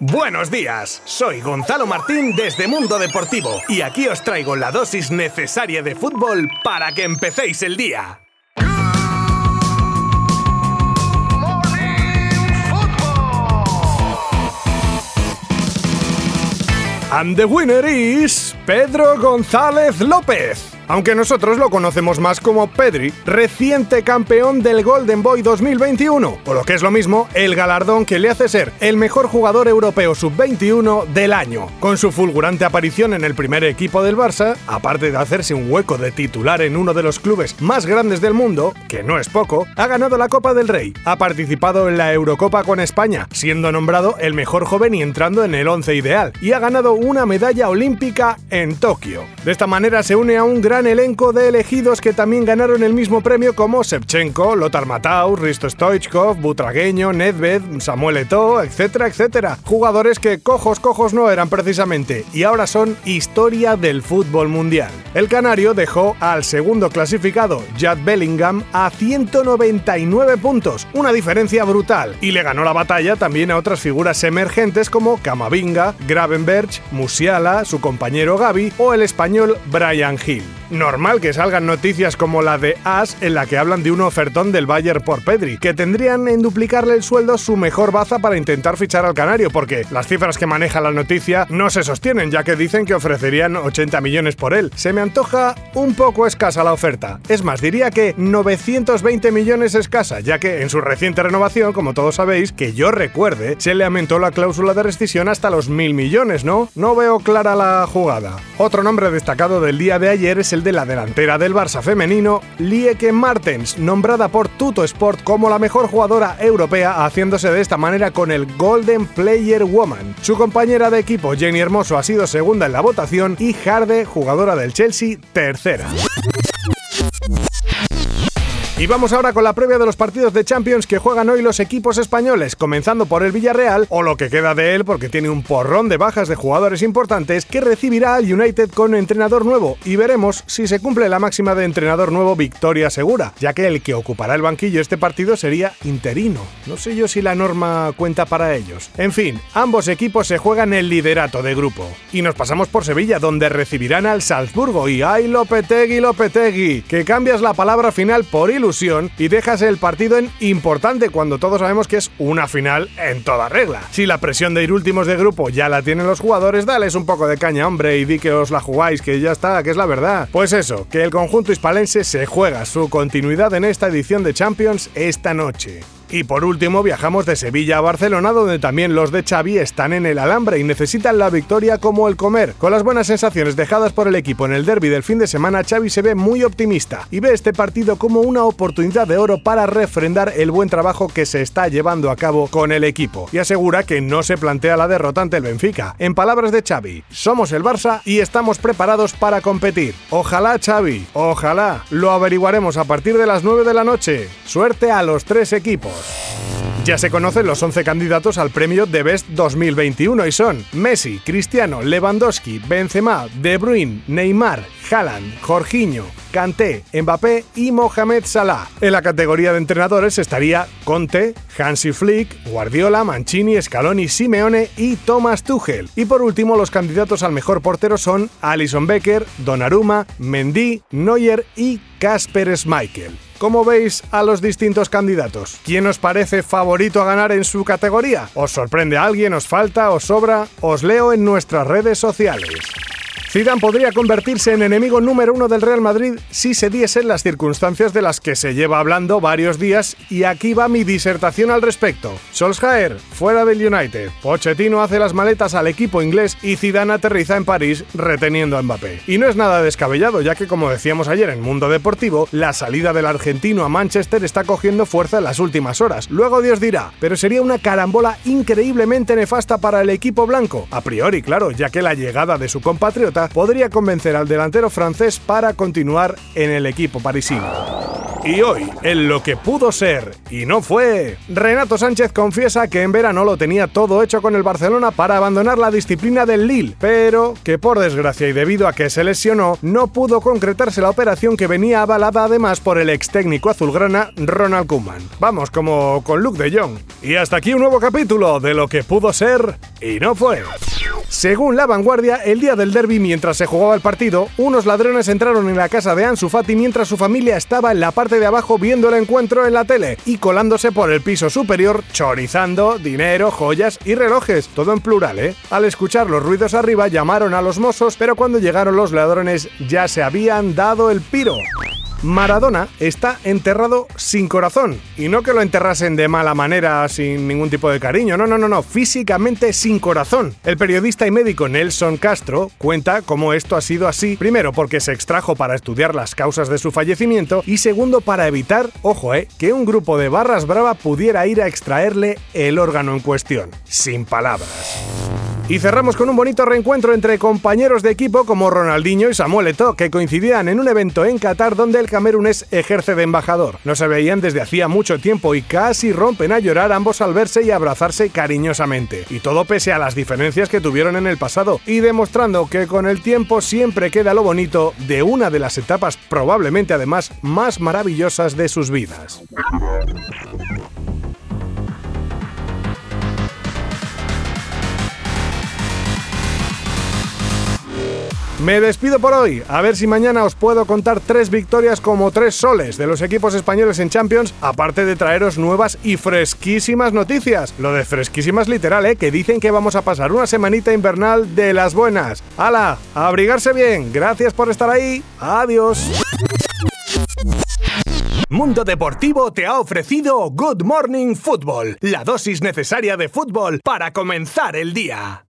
Buenos días, soy Gonzalo Martín desde Mundo Deportivo y aquí os traigo la dosis necesaria de fútbol para que empecéis el día. And the winner is Pedro González López aunque nosotros lo conocemos más como Pedri, reciente campeón del Golden Boy 2021, o lo que es lo mismo, el galardón que le hace ser el mejor jugador europeo sub-21 del año. Con su fulgurante aparición en el primer equipo del Barça, aparte de hacerse un hueco de titular en uno de los clubes más grandes del mundo, que no es poco, ha ganado la Copa del Rey, ha participado en la Eurocopa con España, siendo nombrado el mejor joven y entrando en el 11 ideal, y ha ganado una medalla olímpica en Tokio. De esta manera se une a un gran elenco de elegidos que también ganaron el mismo premio como Shevchenko, Lothar Matthaus, Risto Stoichkov, Butragueño, Nedved, Samuel Eto'o, etcétera, etcétera. Jugadores que cojos cojos no eran precisamente y ahora son historia del fútbol mundial. El canario dejó al segundo clasificado, Judd Bellingham, a 199 puntos, una diferencia brutal, y le ganó la batalla también a otras figuras emergentes como Camavinga, Gravenberg, Musiala, su compañero Gaby o el español Brian Hill normal que salgan noticias como la de As en la que hablan de un ofertón del Bayern por Pedri, que tendrían en duplicarle el sueldo su mejor baza para intentar fichar al canario, porque las cifras que maneja la noticia no se sostienen, ya que dicen que ofrecerían 80 millones por él. Se me antoja un poco escasa la oferta. Es más, diría que 920 millones escasa, ya que en su reciente renovación, como todos sabéis, que yo recuerde, se le aumentó la cláusula de rescisión hasta los mil millones, ¿no? No veo clara la jugada. Otro nombre destacado del día de ayer es el de la delantera del Barça femenino, Lieke Martens, nombrada por Tuto Sport como la mejor jugadora europea, haciéndose de esta manera con el Golden Player Woman. Su compañera de equipo, Jenny Hermoso, ha sido segunda en la votación y Harde, jugadora del Chelsea, tercera. Y vamos ahora con la previa de los partidos de Champions que juegan hoy los equipos españoles, comenzando por el Villarreal, o lo que queda de él porque tiene un porrón de bajas de jugadores importantes, que recibirá al United con entrenador nuevo, y veremos si se cumple la máxima de entrenador nuevo victoria segura, ya que el que ocupará el banquillo este partido sería interino. No sé yo si la norma cuenta para ellos. En fin, ambos equipos se juegan el liderato de grupo. Y nos pasamos por Sevilla, donde recibirán al Salzburgo, y ¡ay Lopetegui, Lopetegui! Que cambias la palabra final por ilusión y dejas el partido en importante cuando todos sabemos que es una final en toda regla. Si la presión de ir últimos de grupo ya la tienen los jugadores, dales un poco de caña, hombre, y di que os la jugáis, que ya está, que es la verdad. Pues eso, que el conjunto hispalense se juega su continuidad en esta edición de Champions esta noche. Y por último viajamos de Sevilla a Barcelona donde también los de Xavi están en el alambre y necesitan la victoria como el comer. Con las buenas sensaciones dejadas por el equipo en el derby del fin de semana, Xavi se ve muy optimista y ve este partido como una oportunidad de oro para refrendar el buen trabajo que se está llevando a cabo con el equipo y asegura que no se plantea la derrota ante el Benfica. En palabras de Xavi, somos el Barça y estamos preparados para competir. Ojalá Xavi, ojalá, lo averiguaremos a partir de las 9 de la noche. Suerte a los tres equipos. Ya se conocen los 11 candidatos al premio de Best 2021 y son Messi, Cristiano, Lewandowski, Benzema, De Bruyne, Neymar, Haaland, Jorginho, Kanté, Mbappé y Mohamed Salah. En la categoría de entrenadores estaría Conte, Hansi Flick, Guardiola, Mancini, Scaloni, Simeone y Thomas Tuchel. Y por último, los candidatos al mejor portero son Alison Becker, Donnarumma, Mendy, Neuer y Kasper Schmeichel. ¿Cómo veis a los distintos candidatos? ¿Quién os parece favorito a ganar en su categoría? ¿Os sorprende alguien? ¿Os falta? ¿Os sobra? Os leo en nuestras redes sociales. Zidane podría convertirse en enemigo número uno del Real Madrid si se diesen las circunstancias de las que se lleva hablando varios días y aquí va mi disertación al respecto. Solskjaer, fuera del United. Pochettino hace las maletas al equipo inglés y Zidane aterriza en París reteniendo a Mbappé. Y no es nada descabellado, ya que como decíamos ayer en Mundo Deportivo, la salida del argentino a Manchester está cogiendo fuerza en las últimas horas. Luego Dios dirá, pero sería una carambola increíblemente nefasta para el equipo blanco. A priori, claro, ya que la llegada de su compatriota podría convencer al delantero francés para continuar en el equipo parisino. Y hoy, en lo que pudo ser y no fue, Renato Sánchez confiesa que en verano lo tenía todo hecho con el Barcelona para abandonar la disciplina del Lille, pero que por desgracia y debido a que se lesionó, no pudo concretarse la operación que venía avalada además por el ex técnico azulgrana Ronald Koeman. Vamos, como con Luke de Jong. Y hasta aquí un nuevo capítulo de lo que pudo ser y no fue. Según la vanguardia, el día del derby, mientras se jugaba el partido, unos ladrones entraron en la casa de Ansu Fati mientras su familia estaba en la parte de abajo viendo el encuentro en la tele y colándose por el piso superior, chorizando dinero, joyas y relojes, todo en plural, ¿eh? Al escuchar los ruidos arriba llamaron a los mozos, pero cuando llegaron los ladrones ya se habían dado el piro. Maradona está enterrado sin corazón. Y no que lo enterrasen de mala manera, sin ningún tipo de cariño, no, no, no, no, físicamente sin corazón. El periodista y médico Nelson Castro cuenta cómo esto ha sido así, primero porque se extrajo para estudiar las causas de su fallecimiento y segundo para evitar, ojo, eh, que un grupo de barras brava pudiera ir a extraerle el órgano en cuestión. Sin palabras. Y cerramos con un bonito reencuentro entre compañeros de equipo como Ronaldinho y Samuel Eto'o, que coincidían en un evento en Qatar donde el camerunés ejerce de embajador. No se veían desde hacía mucho tiempo y casi rompen a llorar ambos al verse y abrazarse cariñosamente. Y todo pese a las diferencias que tuvieron en el pasado, y demostrando que con el tiempo siempre queda lo bonito de una de las etapas probablemente además más maravillosas de sus vidas. Me despido por hoy, a ver si mañana os puedo contar tres victorias como tres soles de los equipos españoles en Champions, aparte de traeros nuevas y fresquísimas noticias. Lo de fresquísimas literal, ¿eh? Que dicen que vamos a pasar una semanita invernal de las buenas. ¡Hala! ¡A abrigarse bien! Gracias por estar ahí. ¡Adiós! Mundo Deportivo te ha ofrecido Good Morning Football, la dosis necesaria de fútbol para comenzar el día.